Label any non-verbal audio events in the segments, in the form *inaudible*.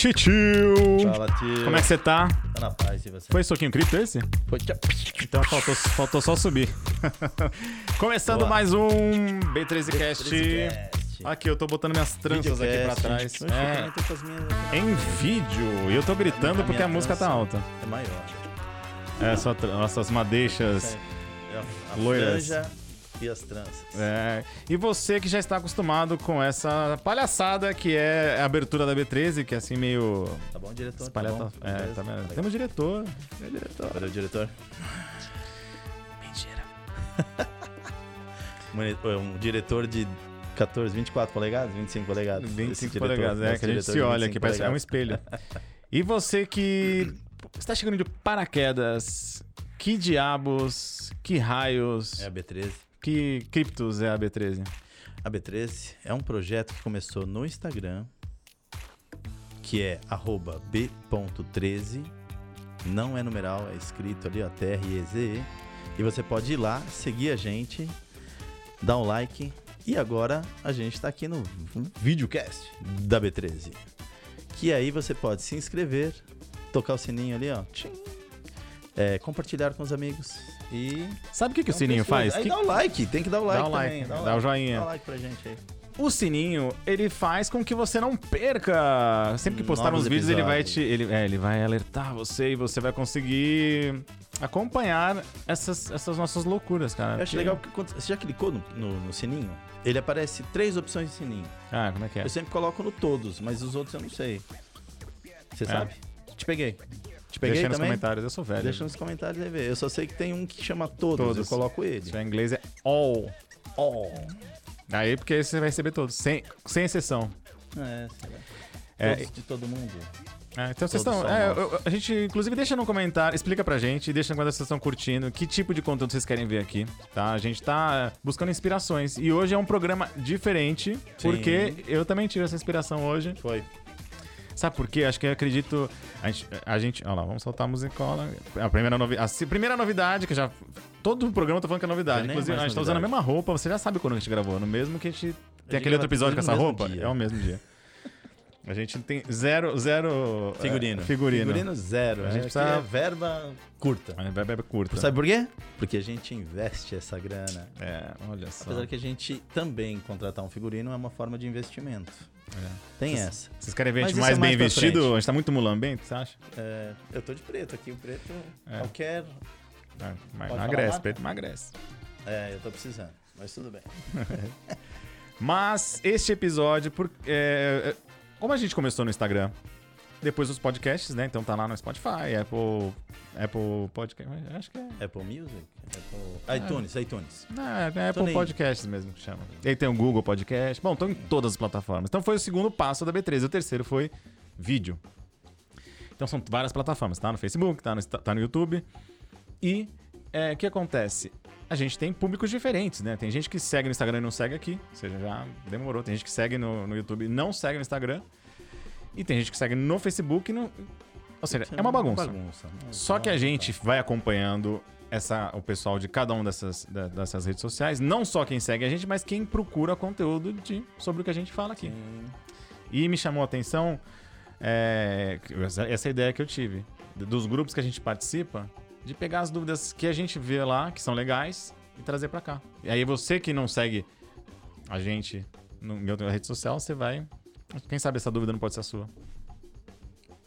Titio! Fala, tio. Como é que você tá? Tá na paz, e você? Foi soquinho cripto esse? Foi. Então faltou, faltou só subir. *laughs* Começando Boa. mais um B13Cast. Cast. Aqui, eu tô botando minhas tranças aqui pra trás. Eu É, minhas- em vídeo. E eu tô gritando A porque a música tá alta. É maior. É, só nossas madeixas. É a Loiras. franja e as tranças. É, e você que já está acostumado com essa palhaçada que é a abertura da B13, que é assim meio. Tá bom, diretor? Espalhada. Tá bom? é, tá vendo? Legal. Temos diretor. É diretor. Cadê o diretor? Mentira. *laughs* Moni- Um diretor de 14, 24 polegadas, 25 polegadas. Esse 25 diretor, polegadas, é, que a gente se olha 25 aqui, parece é um espelho. *laughs* E você que está chegando de paraquedas, que diabos, que raios, É a B13. Que criptos é a B13? A B13 é um projeto que começou no Instagram, que é arroba b.13, não é numeral, é escrito ali, ó, T-R-E-Z-E. E você pode ir lá, seguir a gente, dar um like. E agora a gente está aqui no videocast da B13. Que aí você pode se inscrever, tocar o sininho ali, ó. é, compartilhar com os amigos e. Sabe o que, que o sininho pessoas- faz? Aí Que- dá o like, tem que dar o like Dá o também. like, dá, o dá o like, joinha. Dá o like pra gente aí. O sininho, ele faz com que você não perca. Sempre que postar Novos uns vídeos, ele vai te. Ele, é, ele vai alertar você e você vai conseguir acompanhar essas, essas nossas loucuras, cara. Eu acho Porque- legal porque quando você já clicou no, no- no sininho, ele aparece três opções de sininho. Ah, como é que é? Eu sempre coloco no todos, mas os outros eu não sei. Você sabe? Te peguei. Peguei Deixa aí nos também? comentários, eu sou velho. Deixa nos comentários aí ver. Eu só sei que tem um que chama todos, Todos. eu coloco ele. Se em inglês é all. Oh. Aí porque você vai receber todos, sem, sem exceção. É, sei lá. É, Todos de todo mundo. É, então vocês estão. é, a gente, inclusive, deixa no comentário, explica pra gente, deixa quando vocês estão curtindo, que tipo de conteúdo vocês querem ver aqui, tá? A gente tá buscando inspirações. E hoje é um programa diferente, porque eu também tive essa inspiração hoje. Foi. Sabe por quê? Acho que eu acredito. A gente. A gente olha lá, vamos soltar a musicola. A primeira, novi a primeira novidade, que já. Todo o programa eu tô falando que é novidade. Inclusive, a gente tá usando a novidade. mesma roupa, você já sabe quando a gente gravou. No mesmo que a gente. Tem aquele outro episódio com essa roupa? dia. É o mesmo dia. A gente tem zero. zero é, Figurino. figurino. Figurino zero. A A gente precisa- é verba curta. É, vai- vai curta. Sabe por quê? Porque a gente investe essa grana. É, olha só. Apesar que a gente também contratar um figurino é uma forma de investimento. Tem Vocês- essa. Vocês querem ver a gente mais é bem mais pra vestido? frente. A gente tá muito mulambento, você acha? É, eu tô de preto aqui, o preto É. qualquer. É, mas emagrece, preto emagrece. É, eu tô precisando, mas tudo bem. *laughs* Mas este episódio, por, é, é, como a gente começou no Instagram, depois os podcasts, né? Então tá lá no Spotify, Apple, Apple Podcast, acho que é. Apple Music? Apple... iTunes, iTunes. Não, é, é Apple Podcasts mesmo que chama. E aí tem o Google Podcast. Bom, estão em todas as plataformas. Então foi o segundo passo da B13. O terceiro foi vídeo. Então são várias plataformas. Tá no Facebook, tá no, tá no YouTube. E é, o que acontece? A gente tem públicos diferentes, né? Tem gente que segue no Instagram e não segue aqui. Ou seja, já demorou. Tem gente que segue no, no YouTube e não segue no Instagram. E tem gente que segue no Facebook e no... Ou seja, é uma bagunça. bagunça. Só que a gente vai acompanhando essa, o pessoal de cada uma dessas, da- dessas redes sociais, não só quem segue a gente, mas quem procura conteúdo de, sobre o que a gente fala aqui. Sim. E me chamou a atenção é, essa, essa ideia que eu tive, dos grupos que a gente participa, de pegar as dúvidas que a gente vê lá, que são legais, e trazer pra cá. E aí você que não segue a gente no, outra rede social, você vai. Quem sabe essa dúvida não pode ser a sua.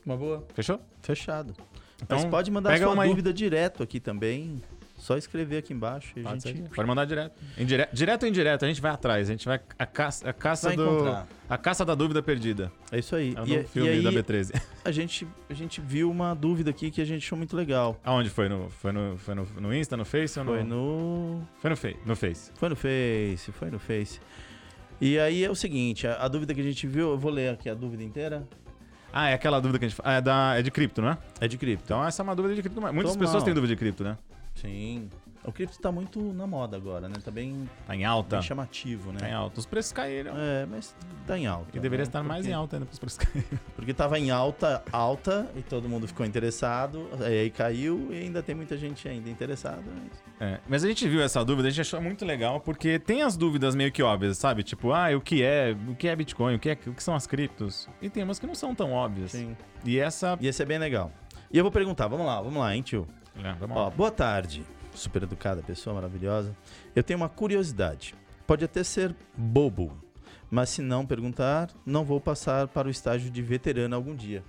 Uma boa. Fechou? Fechado. Então, Mas pode mandar sua uma aí. dúvida direto aqui também. Só escrever aqui embaixo e a Pode, gente. ser. Pode mandar direto. Indire... Direto ou indireto, a gente vai atrás. A gente vai. A caça, a caça Vai do. encontrar. A caça da dúvida perdida. É isso aí. É o e, novo e filme aí, da B13. a gente, a gente viu uma dúvida aqui que a gente achou muito legal. Aonde foi? No, foi no, foi no, no Insta, no Face ou no. Foi no. Foi no, Face. no Face. Foi no Face, foi no Face. E aí é o seguinte, a, a dúvida que a gente viu, eu vou ler aqui a dúvida inteira. Ah, é aquela dúvida que a gente. É, da... é de cripto, não é? É de cripto. Então essa é uma dúvida de cripto. Muitas Toma. pessoas têm dúvida de cripto, né? Sim. O cripto tá muito na moda agora, né? Tá bem, Tá em alta. bem chamativo, né? Tá em alta. Os preços caíram. É, mas tá em alta. E deveria né? estar mais Porque- em alta ainda para os preços caírem. *laughs* Porque tava em alta, alta, e todo mundo ficou interessado, aí caiu, e ainda tem muita gente ainda interessada. mas- É, mas a gente viu essa dúvida, a gente achou muito legal, porque tem as dúvidas meio que óbvias, sabe? Tipo, ah, o que é, o que é Bitcoin, o que, é, o que são as criptos? E tem umas que não são tão óbvias. Sim. E essa. E esse é bem legal. E eu vou perguntar, vamos lá, vamos lá, hein, tio? É, Ó, boa tarde, super educada pessoa, maravilhosa. Eu tenho uma curiosidade. Pode até ser bobo, mas se não perguntar, não vou passar para o estágio de veterano algum dia.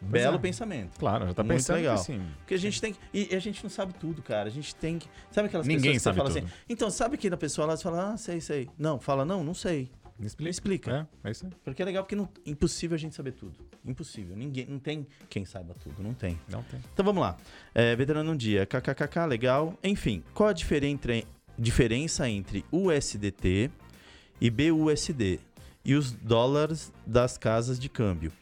Belo é. pensamento. Claro, já tá Muito pensando legal. Porque a gente tem que. E a gente não sabe tudo, cara. A gente tem que. Sabe aquelas Ninguém pessoas que você sabe fala tudo. assim. Então, sabe que da pessoa lá você fala, ah, sei, sei. Não, fala, não, não sei. Me explica. Explica. É, é isso aí. Porque é legal porque não, impossível a gente saber tudo. Impossível. Ninguém, não tem quem saiba tudo, não tem. Não tem. Então vamos lá. É, veterano um dia, kkkk, legal. Enfim, qual a diferen- entre- diferença entre USDT e BUSD e os dólares das casas de câmbio?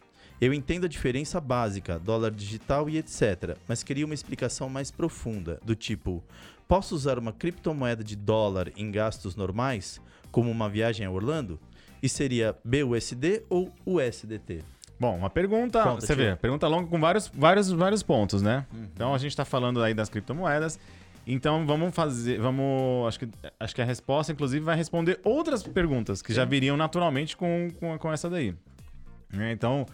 Eu entendo a diferença básica, dólar digital e etc, mas queria uma explicação mais profunda, do tipo, posso usar uma criptomoeda de dólar em gastos normais, como uma viagem a Orlando? E seria BUSD ou USDT? Bom, uma pergunta. Você tio. vê, pergunta longa com vários, vários, vários pontos, né? Então a gente tá falando aí das criptomoedas. Então vamos fazer. Vamos. Acho que, acho que a resposta, inclusive, vai responder outras perguntas que já viriam naturalmente com, com, com essa daí. Né? Então.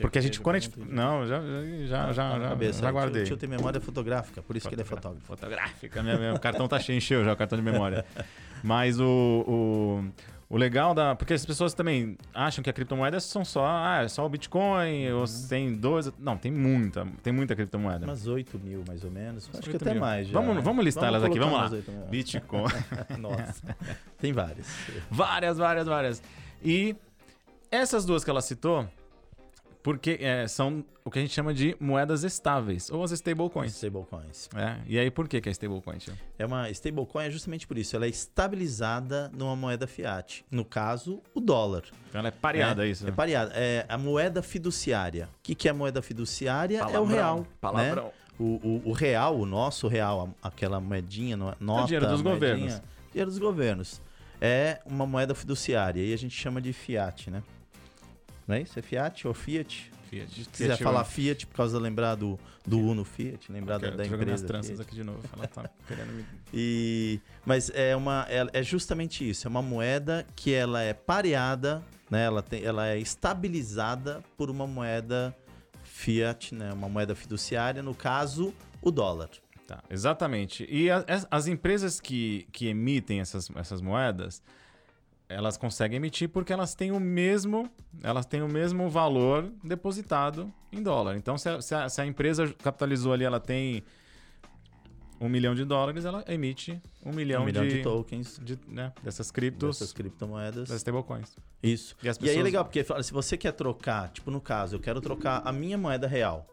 Porque a gente, quando a gente. Não, já, já, já, Tá já, cabeça. já guardei. O tio tem memória fotográfica, por isso que ele é fotógrafo. Fotográfica. Minha, meu cartão tá cheio, encheu já o cartão de memória. *laughs* Mas o, o, o legal da. Porque as pessoas também acham que a criptomoeda são só. Ah, é só o Bitcoin, ou tem dois. Não, tem muita. Tem muita criptomoeda. Umas 8 mil, mais ou menos. Acho que 8 até mil. mais. Já, Vamos- né? vamos listar elas aqui, vamos lá. umas 8 mil. Bitcoin. *laughs* Nossa. Tem várias. várias, várias, várias. E essas duas que ela citou, porque é, são o que a gente chama de moedas estáveis, ou as stablecoins. Stablecoins. É, e aí, por que, que é stablecoin, tio? É uma stablecoin é justamente por isso. Ela é estabilizada numa moeda fiat. No caso, o dólar. Então ela é pareada, é, isso. É pareada. É a moeda fiduciária. O que, que é a moeda fiduciária? é o Palavrão, real. Palavrão. Né? O, o, o real, o nosso real, aquela moedinha, no- nota, dinheiro dos moedinha, governos. Dinheiro dos governos. É uma moeda fiduciária. E a gente chama de fiat, né? Não é isso? É fiat ou fiat? Fiat. Se quiser falar Fiat, por causa de lembrar do, do Uno Fiat, lembrar da, Quero- da minhas empresa. tranças Fiat. aqui de novo. Ela tá *laughs* querendo me... E, mas é, uma, é, é justamente isso. É uma moeda que ela é pareada, né? ela, tem, ela é estabilizada por uma moeda fiat, né? uma moeda fiduciária, no caso, o dólar. Tá, exatamente. E a- as, as empresas que, que emitem essas, essas moedas, elas conseguem emitir porque elas têm o mesmo, elas têm o mesmo valor depositado em dólar. Então, se a, se a- se a empresa capitalizou ali, ela tem um milhão de dólares, ela emite um milhão, um milhão de, de, tokens de, né, dessas criptos, dessas criptomoedas. das stablecoins. Isso. E as E aí é pessoas- legal, porque se você quer trocar, tipo no caso, eu quero trocar a minha moeda real,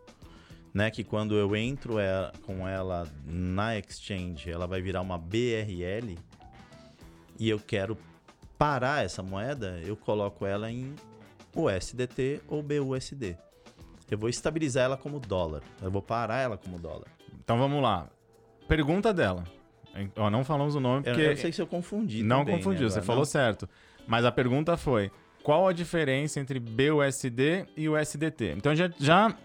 né? Que quando eu entro é, com ela na exchange, ela vai virar uma BRL e eu quero parar essa moeda, eu coloco ela em USDT ou BUSD. Eu vou estabilizar ela como dólar. Eu vou parar ela como dólar. Então vamos lá. Pergunta dela. Ó, não falamos o nome Eu, porque eu sei se eu confundi. Não também, né, confundiu, você agora, falou não? certo. Mas a pergunta foi: qual a diferença entre BUSD e USDT? Então já, já,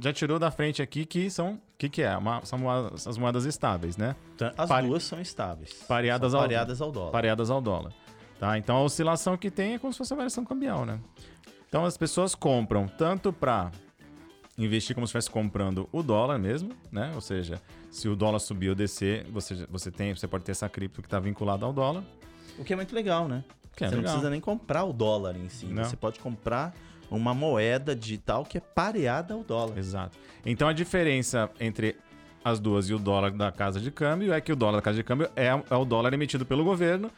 já tirou da frente aqui que são. O que, que é? Uma- são moedas- as moedas estáveis, né? Então, As Pare- duas são estáveis. Pareadas São ao- pareadas ao dólar. Pareadas ao dólar. Tá? Então a oscilação que tem é como se fosse a variação cambial, né? Então as pessoas compram tanto para investir como se estivesse comprando o dólar mesmo, né? Ou seja, se o dólar subir ou descer, você, você, tem, você pode ter essa cripto que está vinculada ao dólar. O que é muito legal, né? Que é você não legal. precisa nem comprar o dólar em si. Não. Você pode comprar uma moeda digital que é pareada ao dólar. Exato. Então a diferença entre as duas e o dólar da casa de câmbio é que o dólar da casa de câmbio é, é o dólar emitido pelo governo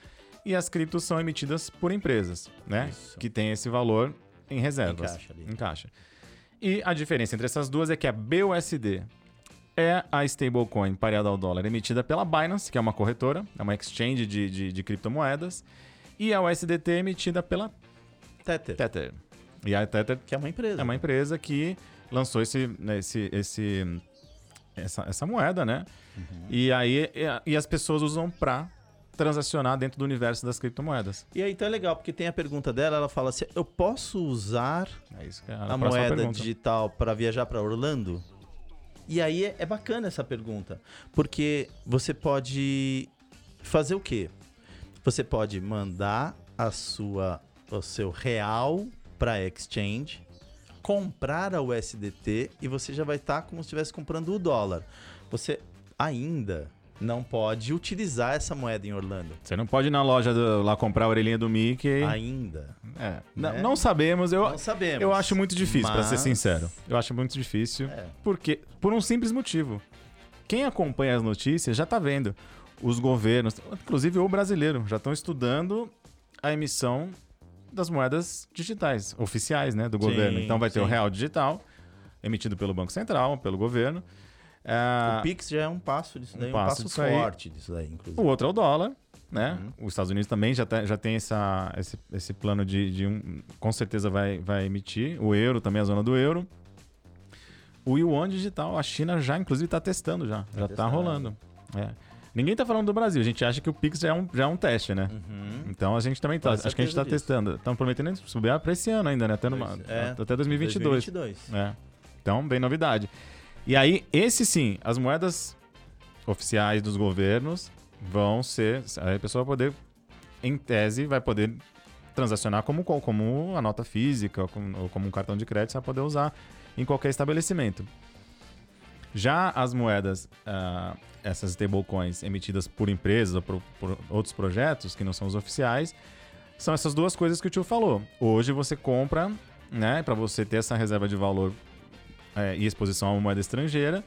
e as criptos são emitidas por empresas, né? Isso. Que tem esse valor em reservas. Em caixa ali. Em caixa. E a diferença entre essas duas é que a BUSD é a stablecoin pareada ao dólar emitida pela Binance, que é uma corretora, é uma exchange de, de, de criptomoedas, e a USDT é emitida pela Tether, Tether. E a Tether que é uma empresa. é uma empresa que lançou esse, né, esse, esse, essa, essa moeda, né? Uhum. E aí e, e as pessoas usam para transacionar dentro do universo das criptomoedas. E aí então é legal, porque tem a pergunta dela, ela fala assim: eu posso usar É é a, próxima moeda pergunta. digital para viajar para Orlando? E aí é, é bacana essa pergunta, porque você pode fazer o quê? Você pode mandar a sua o seu real para exchange, comprar a USDT e você já vai estar como se estivesse comprando o dólar. Você ainda não pode utilizar essa moeda em Orlando. Você não pode ir na loja do- lá comprar a orelhinha do Mickey. Ainda. É. Né? Não sabemos. Eu, não sabemos. eu acho muito difícil, pra ser Mas- sincero. Eu acho muito difícil. É. Porque, por um simples motivo. Quem acompanha as notícias já tá vendo. Os governos, inclusive o brasileiro, já estão estudando a emissão das moedas digitais, oficiais, né, do Sim, governo. Então vai ter o sim. real digital, emitido pelo Banco Central, pelo governo. É, O Pix já é um passo disso um daí, um, passo passo, disso aí. forte disso daí, inclusive. O outro é o dólar, né? Uhum. Os Estados Unidos também já, tá- já tem essa, esse, esse plano de, de um. Com certeza vai, vai emitir. O euro também, a zona do euro. O yuan digital, a China já, inclusive, está testando já. já está testando. rolando. É. Ninguém está falando do Brasil. A gente acha que o Pix já é um, já é um teste, né? Uhum. Então a gente também tá. Com Acho que a gente está testando. Estamos prometendo subir para esse ano ainda, né? Até, numa, é. até 2022. 2022. É. Então, bem novidade. E aí, esse sim, as moedas oficiais dos governos vão ser. Aí a pessoa vai poder, em tese, vai poder transacionar como, como a nota física ou como, ou como um cartão de crédito, você vai poder usar em qualquer estabelecimento. Já as moedas, ah, essas stablecoins emitidas por empresas ou por, por outros projetos que não são os oficiais, são essas duas coisas que o tio falou. Hoje você compra, né, para você ter essa reserva de valor é, e exposição a uma moeda estrangeira.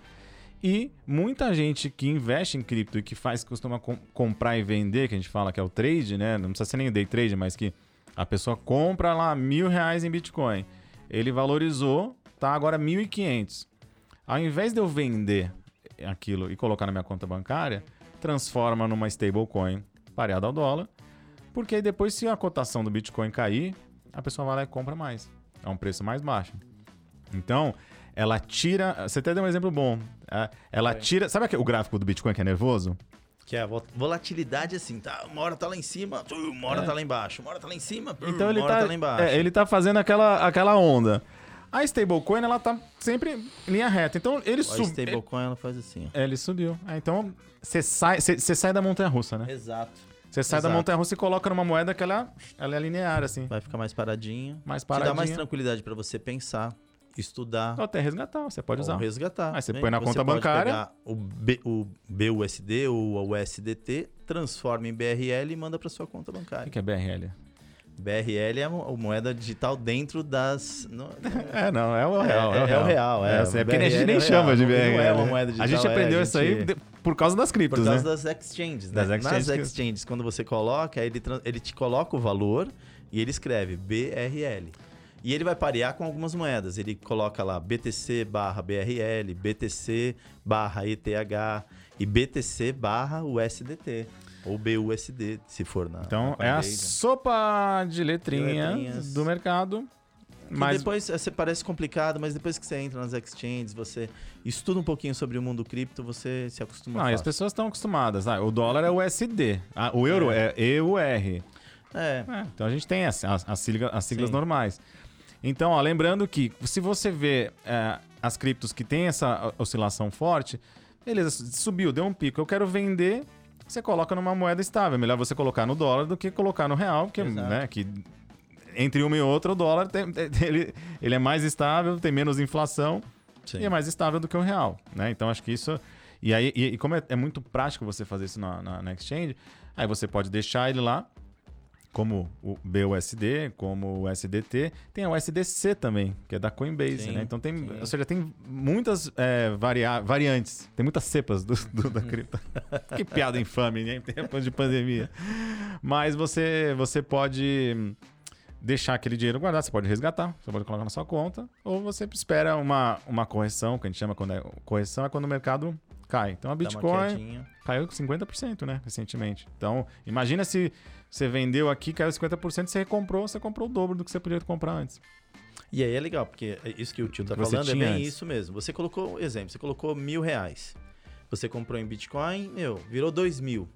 E muita gente que investe em cripto e que faz, costuma com- comprar e vender, que a gente fala que é o trade, né? Não precisa ser nem o day trade, mas que a pessoa compra lá mil reais em Bitcoin. Ele valorizou, tá agora 1.500. Ao invés de eu vender aquilo e colocar na minha conta bancária, transforma numa stablecoin pareada ao dólar, porque aí depois, se a cotação do Bitcoin cair, a pessoa vai lá e compra mais. É um preço mais baixo. Então, ela tira. Você até deu um exemplo bom. Ela tira. Sabe o gráfico do Bitcoin que é nervoso? Que é a vol- volatilidade assim, tá? Uma hora tá lá em cima, uma hora É. tá lá embaixo, uma hora tá lá em cima, Então uma ele hora tá, tá lá embaixo. é, ele tá fazendo aquela, aquela onda. A stablecoin, ela tá sempre em linha reta. Então ele A subiu. stablecoin ela faz assim, ó. É, ele subiu. É, então você sai, você, sai da montanha russa, né? Exato. Você sai da Exato. montanha russa e coloca numa moeda que ela, ela é linear, assim. Vai ficar mais paradinho. Mais Te dá mais tranquilidade pra você pensar, estudar. Ou até resgatar, você pode ou usar. resgatar. Aí você né? põe na Você conta bancária. O, B, o BUSD ou o USDT, transforma em BRL e manda pra sua conta O que bancária. que é BRL? BRL é a mo- a moeda digital dentro das. no- *laughs* É, não, é o É, real. é- é o real, é. assim, é porque a gente BRL nem é chama de não- não BRL. é uma moeda A digital, gente é, aprendeu a isso aí gente- de- por causa das Por criptos, causa né? das exchanges, né? Das exchanges Nas que- exchanges, quando você coloca, ele, ele te coloca o valor e ele escreve BRL. E ele vai parear com algumas moedas. Ele coloca lá BTC barra BRL, BTC barra ETH e BTC barra USDT. Ou BUSD, se for na. Então, na é a sopa de letrinhas, letrinhas. do mercado. Que Mas depois eh, você parece complicado, mas depois que você entra nas exchanges, você estuda um pouquinho sobre o mundo cripto, você se acostuma não, e as fácil. pessoas estão acostumadas. Ah, o dólar é USD. Ah, o euro é, EUR. É, É, então a gente tem as, as, as sigla- as siglas normais. Então, ó, lembrando que se você vê é, as criptos que tem essa oscilação forte, beleza, subiu, deu um pico, eu quero vender, você coloca numa moeda estável. É melhor você colocar no dólar do que colocar no real, porque né, que entre uma e outra o dólar tem- *laughs* ele, ele é mais estável, tem menos inflação sim. e é mais estável do que o real, né? Então acho que isso. E aí, e, e como é, é muito prático você fazer isso na, na, na exchange, aí você pode deixar ele lá, como o BUSD, como o USDT. Tem o USDC também, que é da Coinbase, Sim, né? Então tem. sim. Ou seja, tem muitas é, varia variantes, tem muitas cepas do, do- da cripto. *laughs* que piada infame, né? Em tempos de pandemia. Mas você, você pode deixar aquele dinheiro guardado, você pode resgatar, você pode colocar na sua conta, ou você espera uma, uma correção, que a gente chama quando é correção, é quando o mercado cai. Então a Bitcoin. Caiu 50%, né, recentemente. Então, imagina se você vendeu aqui, caiu 50%, você recomprou, você comprou o dobro do que você podia comprar antes. E aí é legal, porque é isso que o tio tá você falando é bem antes. isso mesmo. Você colocou, exemplo, você colocou mil reais. Você comprou em Bitcoin, meu, virou dois mil.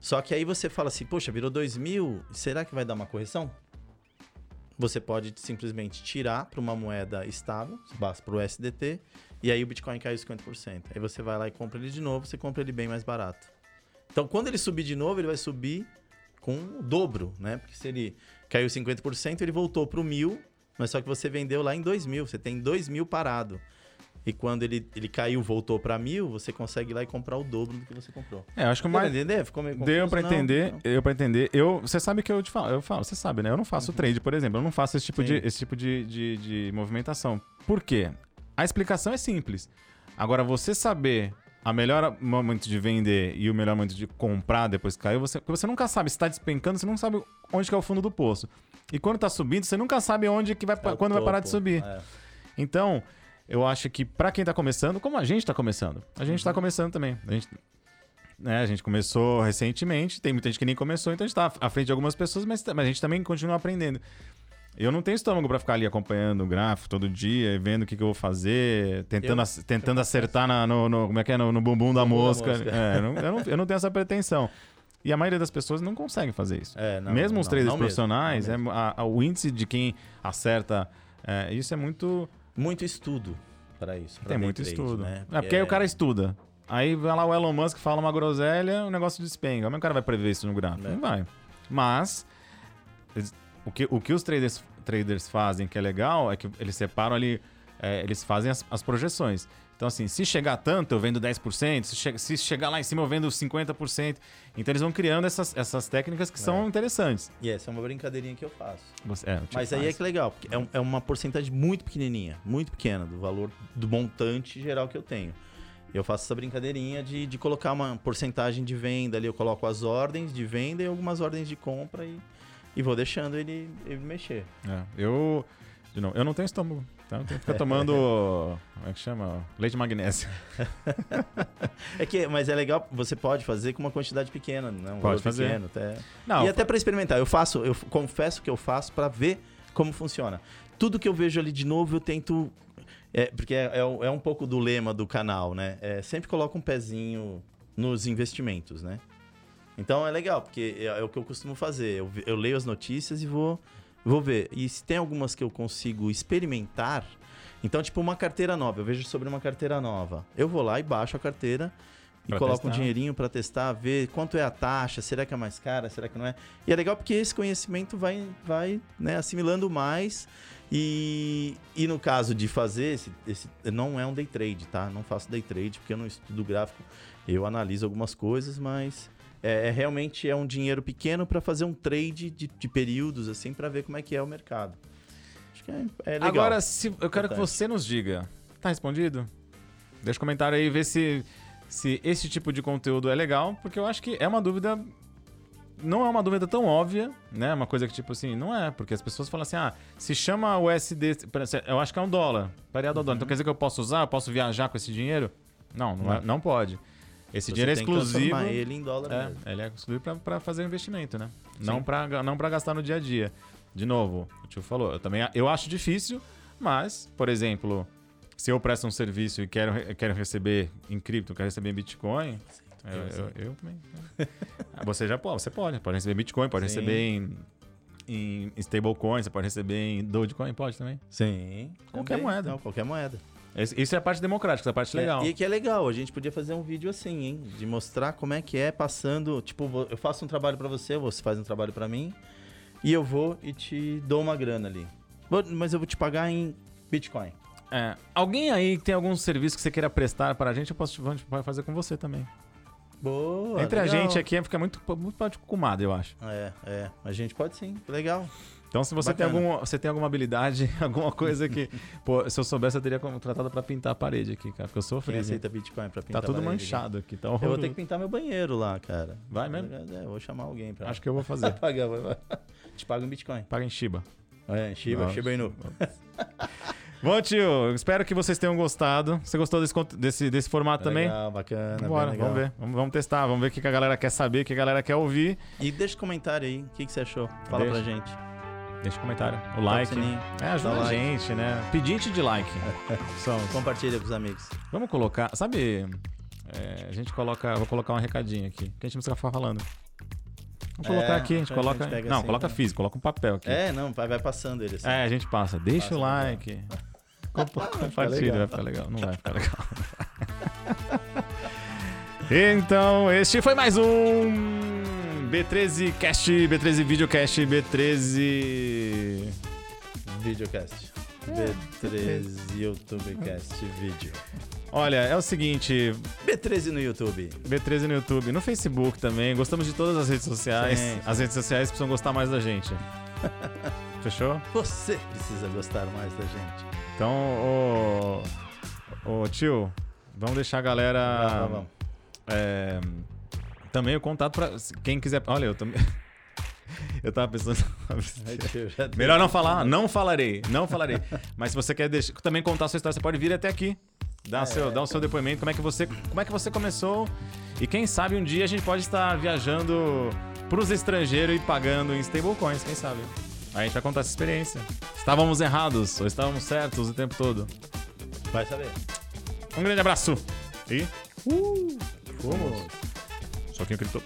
Só que aí você fala assim, poxa, virou dois mil, será que vai dar uma correção? Você pode simplesmente tirar para uma moeda estável, basta para o SDT, e aí o Bitcoin caiu 50%. Aí você vai lá e compra ele de novo, você compra ele bem mais barato. Então, quando ele subir de novo, ele vai subir com o dobro, né? Porque se ele caiu 50%, ele voltou para o mil, mas só que você vendeu lá em 2 mil, você tem 2 mil parado. E quando ele, ele caiu, voltou para mil, você consegue ir lá e comprar o dobro do que você comprou. É, eu acho que o Deu mais. entender? Ficou meio Deu confuso? pra Não, entender, não. eu pra entender. Eu, você sabe que eu te falo, eu falo, você sabe, né? Eu não faço trade, por exemplo, eu não faço esse tipo, Uhum. Sim. de, esse tipo de, de, de movimentação. Por quê? A explicação é simples. Agora, você saber a melhor momento de vender e o melhor momento de comprar depois que caiu, você, porque você nunca sabe se tá despencando, você não sabe onde que é o fundo do poço. E quando tá subindo, você nunca sabe onde que vai, É quando vai parar de topo, subir. é. Então, eu acho que pra quem tá começando, como a gente tá começando, a gente Uhum. tá começando também. A gente, né, a gente começou recentemente, tem muita gente que nem começou, então a gente tá à frente de algumas pessoas, mas, mas a gente também continua aprendendo. Eu não tenho estômago pra ficar ali acompanhando o gráfico todo dia, e vendo o que, que eu vou fazer, tentando, Eu- ac- tentando acertar na- no, no- como é que é, no, no bumbum da Bumbum da mosca. mosca. É, eu, não, *laughs* eu, não, eu não tenho essa pretensão. E a maioria das pessoas não consegue fazer isso. É, não, mesmo os não, traders não mesmo, profissionais, é, mesmo. a- a- o índice de quem acerta, é, isso é muito Muito estudo para isso. pra tem muito trade, estudo. Né? É porque aí o cara estuda. Aí vai lá o Elon Musk fala uma groselha, o negócio é que o cara vai prever isso no gráfico? É. Não vai. Mas o que, o que os traders, traders fazem que é legal é que eles separam ali, é, eles fazem as, as projeções. Então, assim, se chegar tanto, eu vendo 10%, se, che se chegar lá em cima, eu vendo 50%. Então, eles vão criando essas, essas técnicas que são interessantes. E essa é uma brincadeirinha que eu faço. Você, é, tipo Mas aí é que legal, porque é, um- é uma porcentagem muito pequenininha, muito pequena do valor do montante geral que eu tenho. Eu faço essa brincadeirinha de, de colocar uma porcentagem de venda ali, eu coloco as ordens de venda e algumas ordens de compra e, e vou deixando ele, ele mexer. É, eu. De novo, eu não tenho estômago. Então eu tenho que ficar *laughs* tomando. como é que chama? Leite de magnésio. *laughs* É que, mas é legal, você pode fazer com uma quantidade pequena, não? Um valor fazer. Pequeno, até. Não, e até para experimentar. Eu faço, eu confesso que eu faço para ver como funciona. Tudo que eu vejo ali de novo, eu tento. É, porque é, é um- é um pouco do lema do canal, né? É, sempre coloca um pezinho nos investimentos, né? Então é legal, porque é, é o que eu costumo fazer. Eu, eu leio as notícias e vou, vou ver. E se tem algumas que eu consigo experimentar. Então, tipo, uma carteira nova. Eu vejo sobre uma carteira nova. Eu vou lá e baixo a carteira e Pra coloco um testar. dinheirinho para testar, ver quanto é a taxa, será que é mais cara, será que não é. E é legal porque esse conhecimento vai, vai né, assimilando mais. E, e no caso de fazer esse, esse. Não é um day trade, tá? Não faço day trade porque eu não estudo gráfico. Eu analiso algumas coisas, mas é, é realmente é um dinheiro pequeno para fazer um trade de, de períodos, assim, para ver como é que é o mercado. Acho que é, é legal. Agora, se, eu quero que Importante. você nos diga. Tá respondido? Deixa um comentário aí vê se, se esse tipo de conteúdo é legal, porque eu acho que é uma dúvida. Não é uma dúvida tão óbvia, né? Uma coisa que, tipo assim, não é, porque as pessoas falam assim: ah, se chama USD, eu acho que é um dólar, pareado ao dólar. Então quer dizer que eu posso usar, eu posso viajar com esse dinheiro? Não, não, é- Não. não pode. Esse Você dinheiro é exclusivo. ele em dólar É, mesmo. ele é exclusivo para fazer investimento, né? Sim. Não para não pra gastar no dia a dia. De novo, o tio falou, eu também eu acho difícil, mas, por exemplo, se eu presto um serviço e quero, quero receber em cripto, quero receber em Bitcoin, eu, eu- eu também. né? *laughs* Ah, você já pode, você pode. Pode receber Bitcoin, pode Sim. receber em, em stablecoin, você pode receber em Dogecoin, pode também. Sim. Qualquer também. moeda. Não, qualquer moeda. Isso é a parte democrática, essa parte legal. É, e que é legal, a gente podia fazer um vídeo assim, hein? De mostrar como é que é passando. Tipo, eu faço um trabalho pra você, você faz um trabalho pra mim, e eu vou e te dou uma grana ali. Mas eu vou te pagar em Bitcoin. É, alguém aí que tem algum serviço que você queira prestar para a gente, eu posso a pode fazer com você também. Boa. Entre a legal. gente aqui fica muito, muito paticumado, eu acho. É, é. A gente pode sim. Legal. Então, se você tem, Bacana. algum, você tem alguma habilidade, *laughs* alguma coisa que. Pô, se eu soubesse, eu teria contratado pra pintar a parede aqui, cara, porque eu sou Quem aceita Bitcoin pra Tá pintar tudo a parede? manchado aqui, tá Eu vou ter que pintar meu banheiro lá, cara. Vai mesmo? É, vou chamar alguém pra. Acho que eu vou fazer. *laughs* pagar. vai, vai. Te pago em Bitcoin. Paga em Shiba. É, Shiba, Nossa. Shiba Inu. *laughs* Bom, tio, espero que vocês tenham gostado. Você gostou desse, desse, desse formato também? Legal, bacana. Bora, legal. vamos ver. Vamos, vamos testar, vamos ver o que que a galera quer saber, o que a galera quer ouvir. E deixa um comentário aí, o que, que você achou? Fala Deixa. pra gente. Deixa um comentário. O like. sininho. É, ajuda a like. gente, né? Pedinte de like. *laughs* São. Compartilha com os amigos. Vamos colocar. Sabe. é, a gente coloca. Vou colocar um recadinho aqui. Que a gente não precisa ficar falando. Vamos colocar É, aqui, a gente a gente coloca. não, assim, coloca né? físico, coloca um papel aqui. É, não, vai, vai passando ele assim. É, a gente passa. Deixa Passa o like. *laughs* Compa- Compartilha, vai ficar legal. Não vai ficar legal. *laughs* então, este foi mais um B13 Cast, B13 Videocast, B13. Videocast. B13 YouTubecast vídeo. Olha, é o seguinte, B13 no YouTube. B13 no YouTube, no Facebook também. Gostamos de todas as redes sociais. Sim, sim. As redes sociais precisam gostar mais da gente. *laughs* Fechou? Você precisa gostar mais da gente. Então, ô, ô tio, vamos deixar a galera. Vamos, vamos. É, também o contato pra quem quiser. Olha, eu também. *laughs* eu tava pensando. Melhor não falar, não falarei, não falarei. Mas se você quer deixar- também contar a sua história, você pode vir até aqui. Dar, É. seu, dar o seu depoimento, como é, que você, como é que você começou. E quem sabe um dia a gente pode estar viajando pros estrangeiros e pagando em stablecoins, quem sabe? Aí a gente vai contar essa experiência. Estávamos errados ou estávamos certos o tempo todo. Vai saber. Um grande abraço e Fomos. Só quem acreditou.